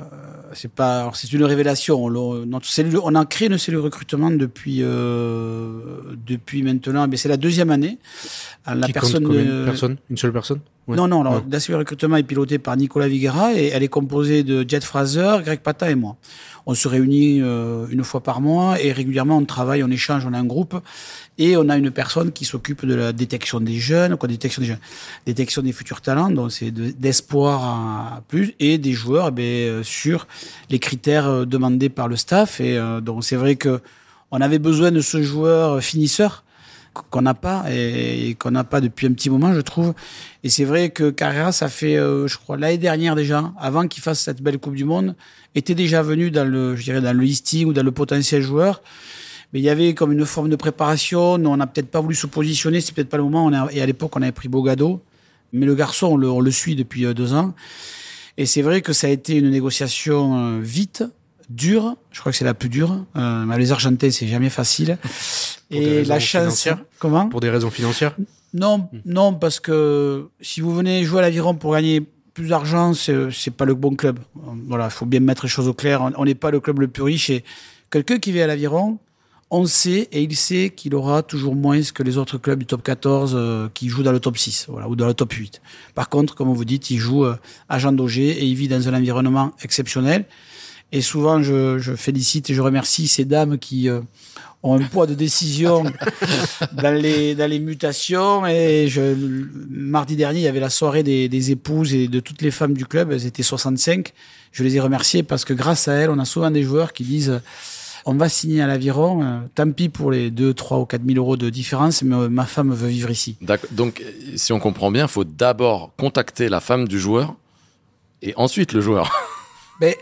c'est pas, c'est une révélation. On, notre cellule, on a créé une cellule recrutement depuis, euh, depuis maintenant. Mais c'est la deuxième année. La qui personne, compte de personne, une seule personne? Ouais. Non, non, alors, ouais. la cellule recrutement est pilotée par Nicolas Viguera et elle est composée de Jet Fraser, Greg Pata et moi. On se réunit une fois par mois et régulièrement on travaille, on échange, on a un groupe et on a une personne qui s'occupe de la détection des jeunes, quoi, détection des jeunes, détection des futurs talents, donc c'est d'espoir de, à plus et des joueurs, eh bien, sur les critères demandés par le staff et euh, donc c'est vrai que on avait besoin de ce joueur finisseur qu'on n'a pas et, qu'on n'a pas depuis un petit moment, je trouve. Et c'est vrai que Carrera, ça fait, euh, je crois, l'année dernière déjà, avant qu'il fasse cette belle Coupe du Monde, était déjà venu dans le, je dirais, dans le listing ou dans le potentiel joueur. Mais il y avait comme une forme de préparation. On n'a peut-être pas voulu se positionner. C'est peut-être pas le moment. On a, et à l'époque, on avait pris Bogado. Mais le garçon, on le, on le suit depuis deux ans. Et c'est vrai que ça a été une négociation vite, dure. Je crois que c'est la plus dure. Euh, les Argentins, c'est jamais facile. et la chance. Comment? Pour des raisons financières Non, non, parce que si vous venez jouer à l'aviron pour gagner plus d'argent, c'est pas le bon club. Voilà, il faut bien mettre les choses au clair. On n'est pas le club le plus riche. Et quelqu'un qui vit à l'aviron, on sait et il sait qu'il aura toujours moins que les autres clubs du top 14 euh, qui jouent dans le top 6 voilà, ou dans le top 8. Par contre, comme vous dites, il joue euh, à Jean Daugé et il vit dans un environnement exceptionnel. Et souvent, je, je, félicite et je remercie ces dames qui euh, ont un poids de décision dans, les, dans les mutations. Et je, mardi dernier, il y avait la soirée des, des épouses et de toutes les femmes du club. Elles étaient 65. Je les ai remerciées parce que grâce à elles, on a souvent des joueurs qui disent on va signer à l'aviron, euh, tant pis pour les 2, 3 ou 4 000 euros de différence, mais euh, ma femme veut vivre ici. Donc, si on comprend bien, il faut d'abord contacter la femme du joueur et ensuite le joueur. Mais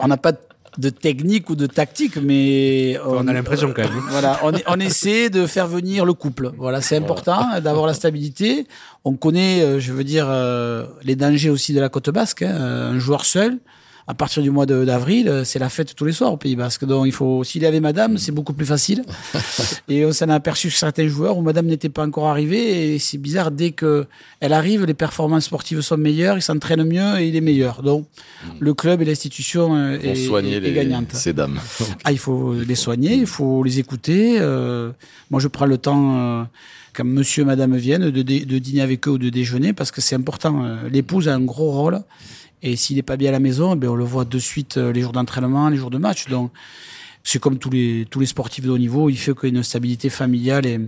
on n'a pas de technique ou de tactique, mais on, on a l'impression euh, quand même. Voilà, on, on, essaie de faire venir le couple. Voilà, c'est important voilà. d'avoir la stabilité. On connaît, je veux dire, euh, les dangers aussi de la côte basque. Hein. Un joueur seul, à partir du mois d'avril, c'est la fête tous les soirs au Pays Basque. Donc il faut, s'il y avait Madame, c'est beaucoup plus facile. et on s'en a aperçu sur certains joueurs où Madame n'était pas encore arrivée. Et c'est bizarre, dès que elle arrive, les performances sportives sont meilleures, il s'entraîne mieux et il est meilleur. Donc mmh. le club et l'institution euh, est, soigner est, les, est gagnante. Ces dames. ah, il faut les soigner, il faut les écouter. Euh, moi, je prends le temps. Euh, quand monsieur et madame viennent, de, de, dîner avec eux ou de déjeuner, parce que c'est important. Euh, L'épouse a un gros rôle. Et s'il n'est pas bien à la maison, ben on le voit de suite les jours d'entraînement, les jours de match. Donc, c'est comme tous les, tous les sportifs de haut niveau, il fait qu'une stabilité familiale est,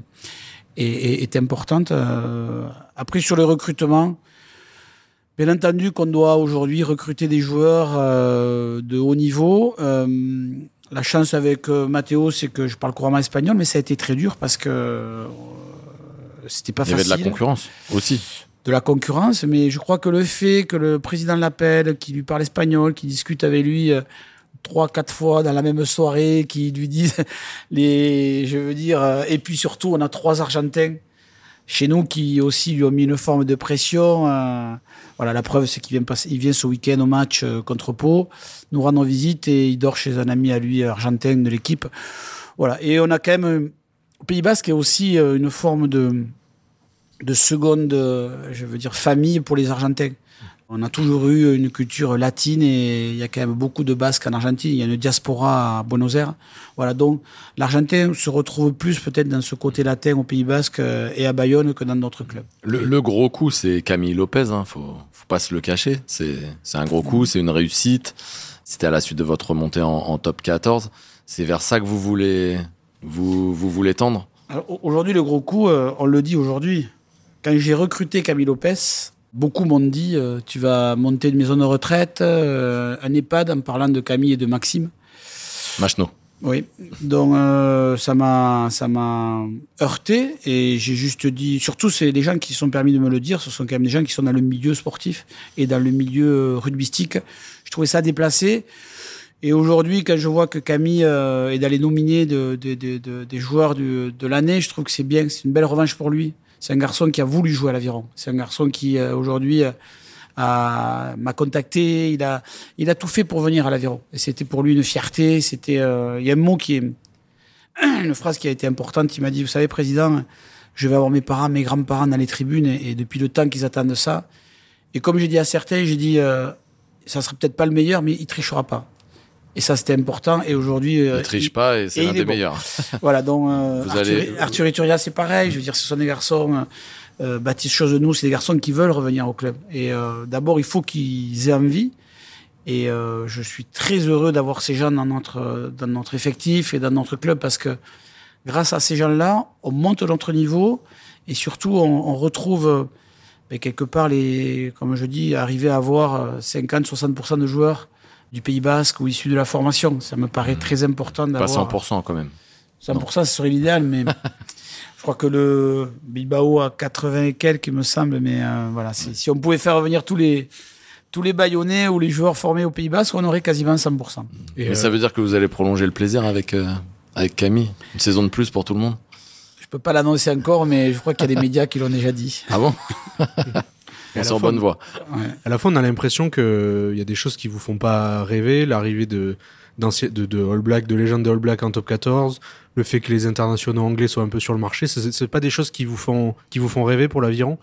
est, est importante. Euh, après, sur le recrutement, bien entendu qu'on doit aujourd'hui recruter des joueurs euh, de haut niveau. Euh, la chance avec Matteo, c'est que je parle couramment espagnol, mais ça a été très dur parce que c'était pas facile. Il y avait de la concurrence aussi de la concurrence, mais je crois que le fait que le président l'appelle, qu'il lui parle espagnol, qu'il discute avec lui, trois, quatre fois dans la même soirée qui lui disent les, je veux dire, euh, et puis surtout, on a trois Argentins chez nous qui aussi lui ont mis une forme de pression. Euh, voilà, la preuve, c'est qu'il vient passer, il vient ce week-end au match euh, contre Pau, nous rendre visite et il dort chez un ami à lui argentin de l'équipe. Voilà, et on a quand même au Pays Basque, aussi une forme de de seconde, je veux dire, famille pour les Argentins. On a toujours eu une culture latine et il y a quand même beaucoup de Basques en Argentine. Il y a une diaspora à Buenos Aires. Voilà, donc l'Argentin se retrouve plus peut-être dans ce côté latin au Pays Basque euh, et à Bayonne que dans d'autres clubs. Le, gros coup, c'est Camille Lopez. Hein. Faut, faut pas se le cacher. C'est, c'est un gros coup, c'est une réussite. C'était à la suite de votre remontée en, top 14. C'est vers ça que vous voulez, vous, vous voulez tendre? aujourd'hui, le gros coup, euh, on le dit aujourd'hui. Quand j'ai recruté Camille Lopez, Beaucoup m'ont dit euh, tu vas monter une maison de retraite, euh, un EHPAD, en parlant de Camille et de Maxime. Machno. Oui, donc euh, ça m'a ça m'a heurté et j'ai juste dit surtout c'est des gens qui sont permis de me le dire, ce sont quand même des gens qui sont dans le milieu sportif et dans le milieu rugbystique. Je trouvais ça déplacé. Et aujourd'hui, quand je vois que Camille est dans les nominés de, des joueurs de l'année, je trouve que c'est bien, c'est une belle revanche pour lui. C'est un garçon qui a voulu jouer à l'aviron. C'est un garçon qui euh, aujourd'hui euh, m'a contacté. Il a, il a tout fait pour venir à l'aviron. Et c'était pour lui une fierté. C'était, euh, il y a un mot qui est, une phrase qui a été importante. Il m'a dit, vous savez, président, je vais avoir mes parents, mes grands-parents dans les tribunes et, depuis le temps qu'ils attendent ça. Et comme j'ai dit à certains, j'ai dit, ça serait peut-être pas le meilleur, mais il trichera pas. Et ça, c'était important. Et aujourd'hui, il triche pas et c'est l'un des meilleurs. voilà. Donc, euh, Arthur, allez... c'est pareil. Je veux dire, ce sont des garçons. Euh, Baptiste nous c'est des garçons qui veulent revenir au club. Et euh, d'abord, il faut qu'ils aient envie. Et euh, je suis très heureux d'avoir ces gens dans notre dans notre effectif et dans notre club parce que grâce à ces gens-là, on monte notre niveau et surtout on, on retrouve ben, quelque part les, comme je dis, arriver à avoir 50-60% de joueurs du Pays Basque ou issus de la formation. Ça me paraît très important d'avoir. Pas 100% quand même. 100%, ce serait l'idéal, mais je crois que le Bilbao a 80 et quelques, il me semble. Mais euh, voilà, si on pouvait faire revenir tous les, tous les Bayonnais ou les joueurs formés au Pays Basque, on aurait quasiment 100%. Et mais ça veut dire que vous allez prolonger le plaisir avec, euh, avec Camille? Une saison de plus pour tout le monde? Je peux pas l'annoncer encore, mais je crois qu'il y a des médias qui l'ont déjà dit. Ah bon? on en bonne voie. À la fois, on a l'impression qu'il y a des choses qui vous font pas rêver, l'arrivée de, de, de All Black, de légende de All Black en top 14, le fait que les internationaux anglais soient un peu sur le marché, c'est pas des choses qui vous font, qui vous font rêver pour l'aviron?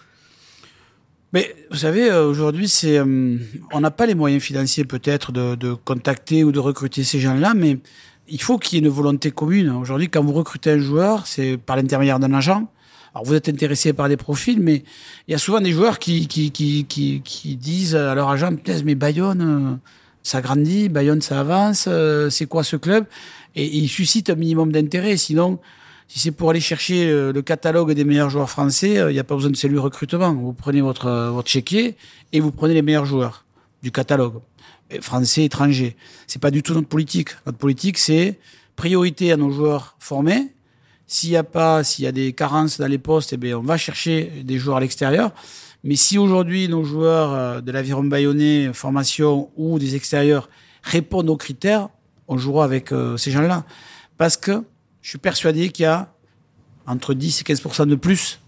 Mais vous savez, euh, aujourd'hui, c'est, euh, on n'a pas les moyens financiers peut-être de, de, contacter ou de recruter ces gens-là, mais il faut qu'il y ait une volonté commune. Aujourd'hui, quand vous recrutez un joueur, c'est par l'intermédiaire d'un agent. Alors vous êtes intéressé par des profils, mais il y a souvent des joueurs qui, qui, qui, qui, disent à leur agent, mais Bayonne, euh, ça grandit, Bayonne, ça avance, euh, c'est quoi ce club? Et, ils suscitent un minimum d'intérêt. Sinon, si c'est pour aller chercher euh, le catalogue des meilleurs joueurs français, il n'y a pas besoin de cellule recrutement. Vous prenez votre, votre chéquier et vous prenez les meilleurs joueurs du catalogue, français, étrangers. C'est pas du tout notre politique. Notre politique, c'est priorité à nos joueurs formés s'il y a pas, s'il y a des carences dans les postes, eh bien, on va chercher des joueurs à l'extérieur. Mais si aujourd'hui nos joueurs euh, de l'aviron bayonnais, formation ou des extérieurs répondent aux critères, on jouera avec euh, ces gens-là. Parce que je suis persuadé qu'il y a entre 10 et 15% de plus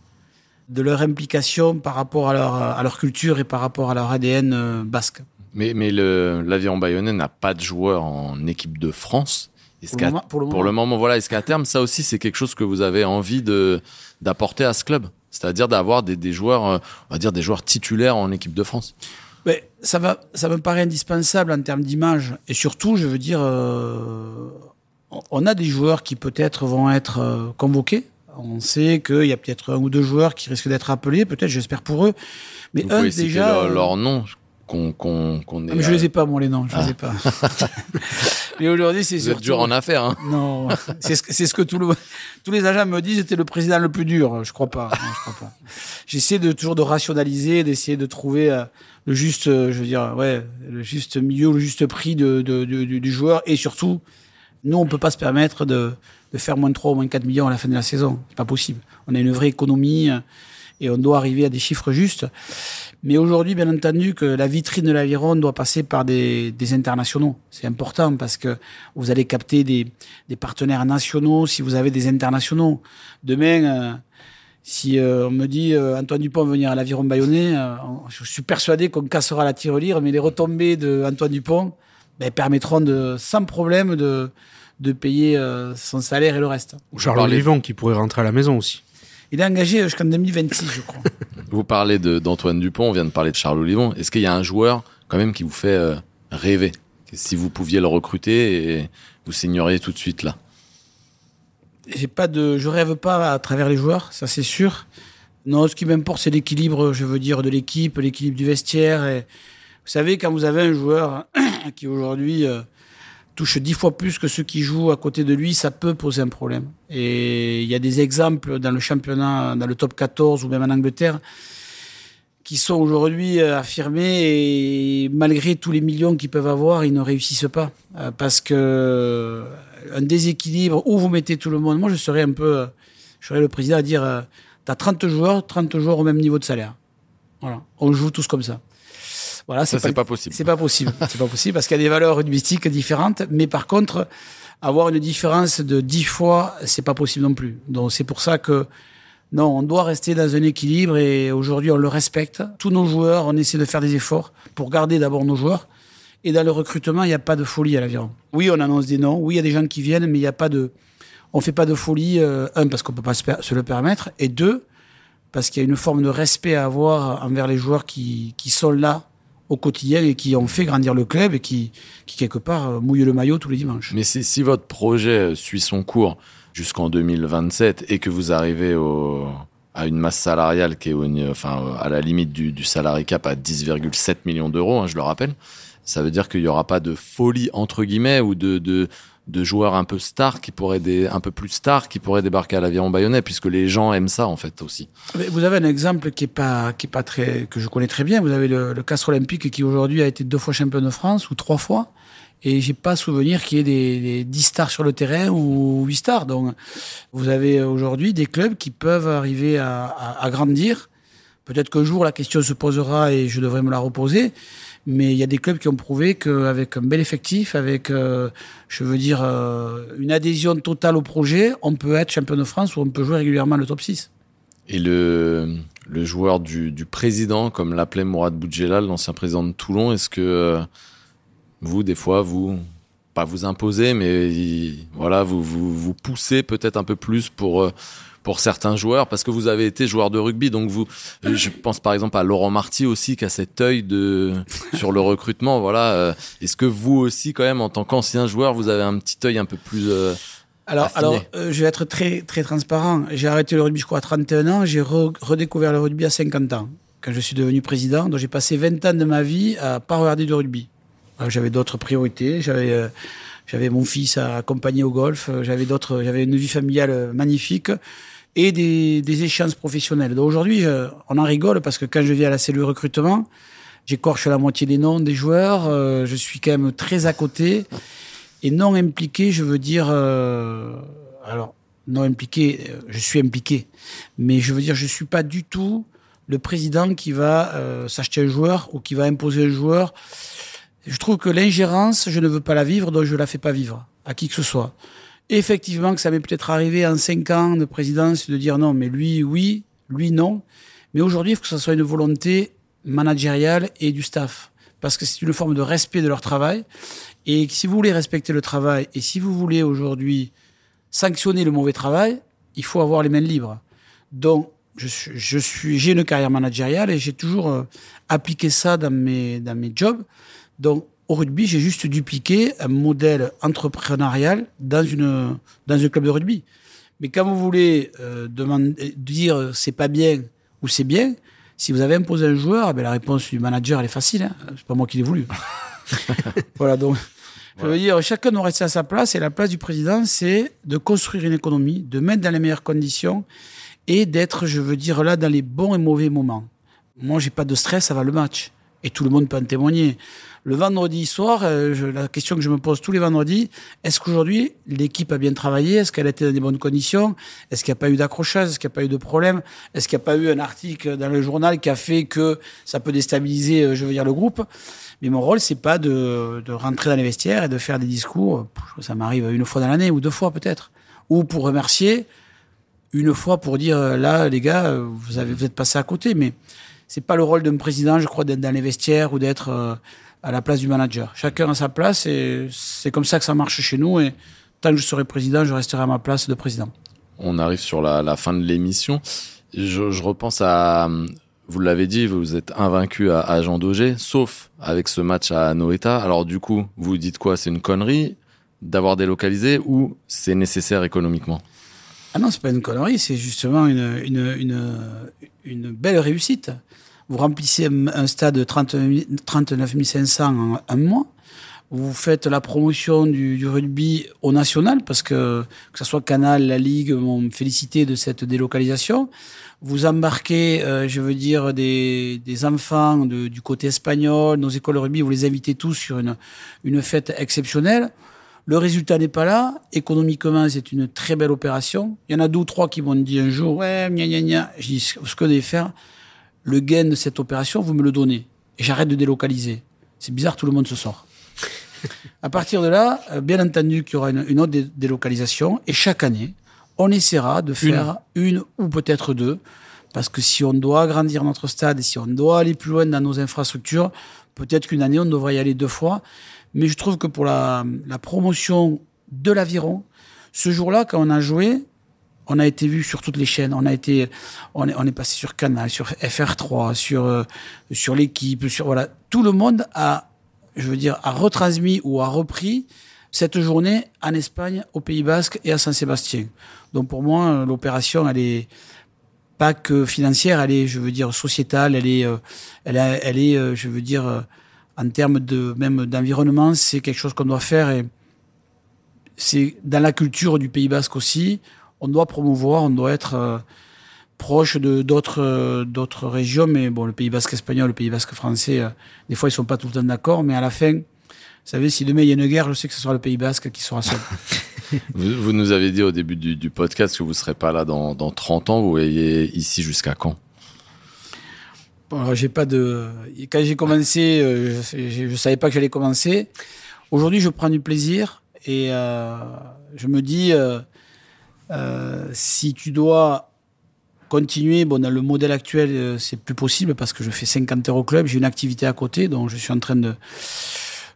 de leur implication par rapport à leur, culture et par rapport à leur ADN euh, basque. Mais, mais l'aviron bayonnais n'a pas de joueurs en équipe de France pour, le moment, voilà, est-ce qu'à terme, ça aussi, c'est quelque chose que vous avez envie de d'apporter à ce club, c'est-à-dire d'avoir des, joueurs, euh, on va dire des joueurs titulaires en équipe de France? Mais ça va, ça me paraît indispensable en termes d'image et surtout, je veux dire, euh, on a des joueurs qui peut-être vont être euh, convoqués. On sait qu'il y a peut-être un ou deux joueurs qui risquent d'être appelés, peut-être, j'espère pour eux. Mais un déjà, leur, leur nom qu'on qu'on ah, Je les ai pas, moi, les noms, je les ai ah. pas. Mais aujourd'hui, c'est surtout... dur en affaires, hein. Non, c'est ce, ce, que tout le, tous les agents me disent, c'était le président le plus dur. Je crois pas. je crois pas. J'essaie de toujours de rationaliser, d'essayer de trouver euh, le juste, euh, je veux dire, ouais, le juste milieu, le juste prix de, de, du joueur. Et surtout, nous, on peut pas se permettre de, de faire moins de 3 ou moins de 4 millions à la fin de la saison. C'est pas possible. On a une vraie économie. Et on doit arriver à des chiffres justes. Mais aujourd'hui, bien entendu, que la vitrine de l'aviron doit passer par des, des internationaux. C'est important parce que vous allez capter des, des, partenaires nationaux si vous avez des internationaux. Demain, euh, si euh, on me dit euh, Antoine Dupont va venir à l'aviron bayonnais, je suis persuadé qu'on cassera la tirelire, mais les retombées de Antoine Dupont ben, permettront de, sans problème de, de payer son salaire et le reste. Ou Charles Olivon qui pourrait rentrer à la maison aussi. Il est engagé jusqu'en 2026, je crois. vous parlez d'Antoine Dupont, on vient de parler de Charles Olivon. Est-ce qu'il y a un joueur quand même qui vous fait euh, rêver? Si vous pouviez le recruter, et vous signeriez tout de suite là? J'ai pas de, je rêve pas à travers les joueurs, ça c'est sûr. Non, ce qui m'importe, c'est l'équilibre, je veux dire, de l'équipe, l'équilibre du vestiaire. Et vous savez, quand vous avez un joueur qui aujourd'hui euh, touche dix fois plus que ceux qui jouent à côté de lui, ça peut poser un problème. Et il y a des exemples dans le championnat, dans le top 14 ou même en Angleterre, qui sont aujourd'hui euh, affirmés et malgré tous les millions qu'ils peuvent avoir, ils ne réussissent pas. Euh, parce que euh, un déséquilibre où vous mettez tout le monde, moi je serais un peu, je serais le président à dire, tu as 30 joueurs, 30 joueurs au même niveau de salaire. Voilà. On joue tous comme ça. Voilà, c'est pas, possible. C'est pas possible. c'est pas possible parce qu'il y a des valeurs rugbystiques différentes. Mais par contre, avoir une différence de 10 fois, c'est pas possible non plus. Donc c'est pour ça que non, on doit rester dans un équilibre et aujourd'hui on le respecte. Tous nos joueurs, on essaie de faire des efforts pour garder d'abord nos joueurs. Et dans le recrutement, il n'y a pas de folie à l'aviron. Oui, on annonce des noms. Oui, il y a des gens qui viennent, mais il n'y a pas de, on fait pas de folie. Euh, un, parce qu'on peut pas se le permettre, et deux, parce qu'il y a une forme de respect à avoir envers les joueurs qui, qui sont là au quotidien et qui ont fait grandir le club et qui, qui quelque part, euh, mouillent le maillot tous les dimanches. Mais si, votre projet suit son cours jusqu'en 2027 et que vous arrivez à une masse salariale qui est au, enfin, à la limite du, du salarié cap à 10,7 millions d'euros, hein, je le rappelle, ça veut dire qu'il n'y aura pas de folie, entre guillemets, ou de, de joueurs un peu stars qui pourraient des un peu plus stars qui pourraient débarquer à l'aviron bayonnais puisque les gens aiment ça en fait aussi. Vous avez un exemple qui est pas qui est pas très que je connais très bien. Vous avez le, le Olympique qui aujourd'hui a été deux fois champion de France ou trois fois. Et j'ai pas souvenir qu'il y ait des, des 10 stars sur le terrain ou 8 stars. Donc, vous avez aujourd'hui des clubs qui peuvent arriver à, à, à grandir. Peut-être qu'un jour la question se posera et je devrais me la reposer. Mais il y a des clubs qui ont prouvé qu'avec un bel effectif, avec, euh, je veux dire, euh, une adhésion totale au projet, on peut être champion de France ou on peut jouer régulièrement le top 6. Et le, joueur du, du président, comme l'appelait Mourad Boudjelal, l'ancien président de Toulon, est-ce que euh, vous, des fois, vous, pas vous imposez, mais voilà, vous, vous, vous poussez peut-être un peu plus pour pour certains joueurs parce que vous avez été joueur de rugby donc vous je pense par exemple à Laurent Marty aussi qui a cet œil de sur le recrutement voilà euh, est-ce que vous aussi quand même en tant qu'ancien joueur vous avez un petit œil un peu plus euh, alors, alors euh, je vais être très très transparent. J'ai arrêté le rugby, je crois, à 31 ans. J'ai redécouvert le rugby à 50 ans, quand je suis devenu président. Donc, j'ai passé 20 ans de ma vie à pas regarder du rugby. J'avais d'autres priorités. J'avais j'avais mon fils à accompagner au golf. J'avais d'autres. J'avais une vie familiale magnifique et des, des échanges professionnels. Donc aujourd'hui, on en rigole parce que quand je viens à la cellule recrutement, j'écorche la moitié des noms des joueurs. Euh, je suis quand même très à côté et non impliqué. Je veux dire, euh, alors non impliqué, euh, je suis impliqué, mais je veux dire, je suis pas du tout le président qui va euh, s'acheter un joueur ou qui va imposer un joueur. Je trouve que l'ingérence, je ne veux pas la vivre, donc je la fais pas vivre à qui que ce soit effectivement que ça m'est peut-être arrivé en cinq ans de présidence de dire non, mais lui, oui, lui, non. Mais aujourd'hui, il faut que ce soit une volonté managériale et du staff. Parce que c'est une forme de respect de leur travail. Et si vous voulez respecter le travail et si vous voulez aujourd'hui sanctionner le mauvais travail, il faut avoir les mains libres. Donc, je suis, j'ai une carrière managériale et j'ai toujours euh, appliqué ça dans mes, dans mes jobs. Donc, au rugby, j'ai juste dupliqué un modèle entrepreneurial dans, une, dans un club de rugby. Mais quand vous voulez euh, demander, dire c'est pas bien ou c'est bien, si vous avez imposé un joueur, eh ben la réponse du manager elle est facile. Hein. C'est pas moi qui l'ai voulu. voilà donc. Je veux dire, chacun doit rester à sa place et la place du président, c'est de construire une économie, de mettre dans les meilleures conditions et d'être, je veux dire, là dans les bons et mauvais moments. Moi, j'ai pas de stress avant le match Et tout le monde peut en témoigner. Le vendredi soir, euh, la question que je me pose tous les vendredis, est-ce qu'aujourd'hui l'équipe a bien travaillé? Est-ce qu'elle été dans des bonnes conditions? Est-ce qu'il n'y a pas eu d'accrochage? Est-ce qu'il n'y a pas eu de problème? Est-ce qu'il n'y a pas eu un article dans le journal qui a fait que ça peut déstabiliser, euh, je veux dire, le groupe? Mais mon rôle, c'est pas de, de rentrer dans les vestiaires et de faire des discours. Ça m'arrive une fois dans l'année ou deux fois peut-être, ou pour remercier une fois pour dire euh, là, les gars, vous avez vous êtes passé à côté, mais c'est pas le rôle d'un président, je crois, d'être dans les vestiaires ou d'être à la place du manager. Chacun a sa place et c'est comme ça que ça marche chez nous. Et tant que je serai président, je resterai à ma place de président. On arrive sur la, fin de l'émission. Je, repense à, vous l'avez dit, vous êtes invaincu à, Jean Daugé, sauf avec ce match à Noeta. Alors du coup, vous dites quoi? C'est une connerie d'avoir délocalisé ou c'est nécessaire économiquement? Ah non, c'est pas une connerie, c'est justement une, une, une, une belle réussite vous remplissez un stade de 39 500 en un mois, vous faites la promotion du, rugby au national, parce que que ce soit Canal, la Ligue m'ont félicité de cette délocalisation. Vous embarquez, euh, je veux dire, des, des enfants du côté espagnol, nos écoles rugby, vous les invitez tous sur une, une fête exceptionnelle. Le résultat n'est pas là. Économiquement, c'est une très belle opération. Il y en a deux ou trois qui m'ont dit un jour, ouais, gna gna gna. Je dis, ce que vous devez faire, le gain de cette opération, vous me le donnez. Et j'arrête de délocaliser. C'est bizarre, tout le monde se sort. À partir de là, euh, bien entendu qu'il y aura une, autre délocalisation. Et chaque année, on essaiera de faire une, ou peut-être deux. Parce que si on doit agrandir notre stade et si on doit aller plus loin dans nos infrastructures, peut-être qu'une année, on devrait y aller deux fois. Mais je trouve que pour la, la promotion de l'aviron, ce jour-là, quand on a joué, on a été vu sur toutes les chaînes. On a été, on est, on est passé sur Canal, sur FR3, sur euh, sur l'équipe, sur voilà. Tout le monde a, je veux dire, a retransmis ou a repris cette journée en Espagne, au Pays Basque et à Saint-Sébastien. Donc pour moi, euh, l'opération, elle est pas que financière, elle est, je veux dire, sociétale. Elle est, euh, elle, elle est, je veux dire, en termes de même d'environnement, c'est quelque chose qu'on doit faire et c'est dans la culture du Pays Basque aussi on doit promouvoir, on doit être euh, proche de d'autres euh, d'autres régions. Mais bon, le Pays Basque espagnol, le Pays Basque français, euh, des fois ils sont pas tout le temps d'accord. Mais à la fin, vous savez, si demain il y a une guerre, je sais que ce sera le Pays Basque qui sera seul. vous, nous avez dit au début du, podcast que vous serez pas là dans, dans 30 ans. Vous voyez ici jusqu'à quand? Bon, j'ai pas de. Quand j'ai commencé, je, ne savais pas que j'allais commencer. Aujourd'hui, je prends du plaisir et je me dis, euh, si tu dois continuer, bon, dans le modèle actuel, euh, c'est plus possible parce que je fais 50 heures au club, j'ai une activité à côté, donc je suis en train de,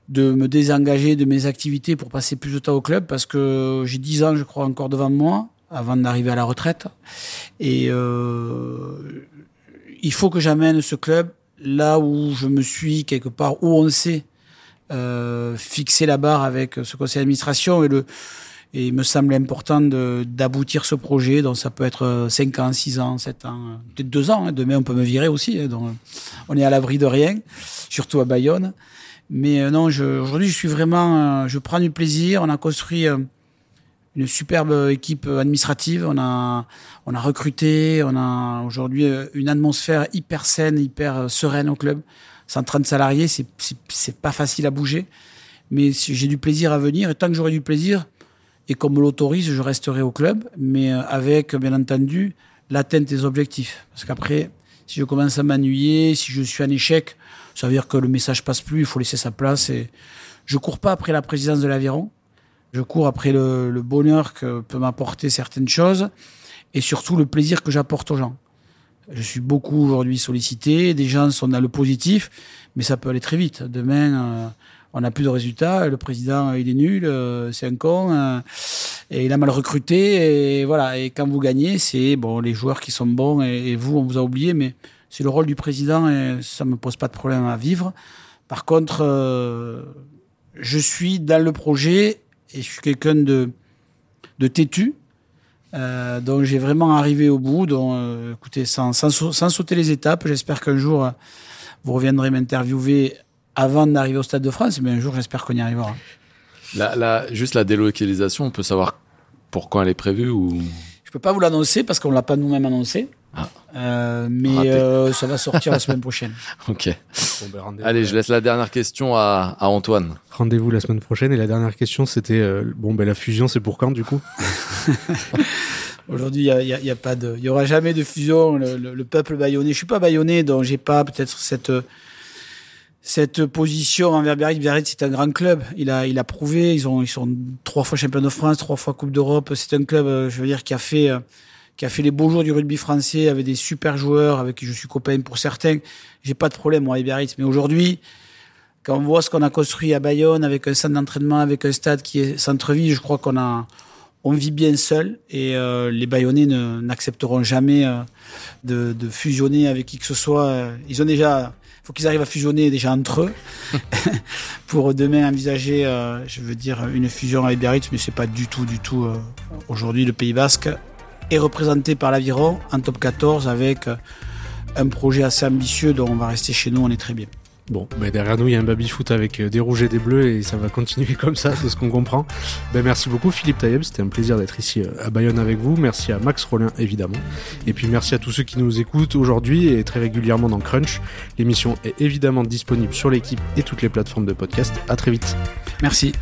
de me désengager de mes activités pour passer plus de temps au club parce que j'ai 10 ans, je crois, encore devant moi avant d'arriver à la retraite. Et euh, il faut que j'amène ce club là où je me suis quelque part, où on sait euh, fixer la barre avec ce conseil d'administration et le et il me semble important d'aboutir ce projet. Donc ça peut être 5 ans, 6 ans, 7 ans, peut-être 2 ans. Hein. Demain, on peut me virer aussi. Hein. Donc on est à l'abri de rien, surtout à Bayonne. Mais euh, non, aujourd'hui, je suis vraiment, euh, je prends du plaisir. On a construit euh, une superbe équipe administrative. On a, on a recruté. On a aujourd'hui une atmosphère hyper saine, hyper sereine au club. 130 salariés, c'est pas facile à bouger. Mais j'ai du plaisir à venir. Et tant que j'aurai du plaisir, et comme l'autorise, je resterai au club, mais euh, avec, bien entendu, l'atteinte des objectifs. Parce qu'après, si je commence à m'ennuyer, si je suis en échec, ça veut dire que le message passe plus, il faut laisser sa place. Et je cours pas après la présidence de l'Aviron. Je cours après le, bonheur que peut m'apporter certaines choses et surtout le plaisir que j'apporte aux gens. Je suis beaucoup aujourd'hui sollicité, des gens sont dans le positif, mais ça peut aller très vite. Demain, euh, on n'a plus de résultats, le président il est nul, euh, c'est un con, euh, et il a mal recruté, et voilà. Et quand vous gagnez, c'est bon les joueurs qui sont bons, et, vous on vous a oublié, mais c'est le rôle du président et ça me pose pas de problème à vivre. Par contre, euh, je suis dans le projet et je suis quelqu'un de, de têtu. donc j'ai vraiment arrivé au bout. Donc écoutez, sans, sans, sans sauter les étapes, j'espère qu'un jour vous reviendrez m'interviewer avant d'arriver au Stade de France, mais un jour, j'espère qu'on y arrivera. juste la délocalisation, on peut savoir pour quand elle est prévue ou? Je peux pas vous l'annoncer parce qu'on l'a pas nous-mêmes annoncé. Ah. mais ça va sortir la semaine prochaine. Ok. Ben, Allez, je laisse la dernière question à, à Antoine. Rendez-vous la semaine prochaine. Et la dernière question, c'était bon, ben la fusion, c'est pour quand du coup? Aujourd'hui, il y a, y a, pas de, il y aura jamais de fusion. Le, le, peuple bayonnais, je suis pas bayonnais, donc j'ai pas peut-être cette cette position envers Biarritz. Biarritz, c'est un grand club. Il a, il a prouvé. Ils ont, ils sont trois fois champion de France, trois fois Coupe d'Europe. C'est un club, euh, je veux dire, qui a fait, euh, qui a fait les beaux jours du rugby français avec des super joueurs avec qui je suis copain pour certains. J'ai pas de problème, moi, avec Biarritz. Mais aujourd'hui, quand on voit ce qu'on a construit à Bayonne avec un centre d'entraînement, avec un stade qui est centre-ville, je crois qu'on a, on vit bien seul et euh, les Bayonnais n'accepteront jamais de, de, fusionner avec qui que ce soit. Ils ont déjà, faut qu'ils arrivent à fusionner déjà entre eux pour demain envisager, euh, je veux dire, une fusion avec Biarritz, mais c'est pas du tout, du tout. Euh, aujourd'hui, le Pays Basque est représenté par l'Aviron en top 14 avec euh, un projet assez ambitieux dont on va rester chez nous, on est très bien. Bon, ben derrière nous, il y a un baby-foot avec euh, des rouges et des bleus et ça va continuer comme ça, c'est ce qu'on comprend. Ben merci beaucoup Philippe Taïeb, c'était un plaisir d'être ici euh, à Bayonne avec vous. Merci à Max Rollin évidemment. Et puis merci à tous ceux qui nous écoutent aujourd'hui et très régulièrement dans Crunch. L'émission est évidemment disponible sur l'équipe et toutes les plateformes de podcast. À très vite. Merci.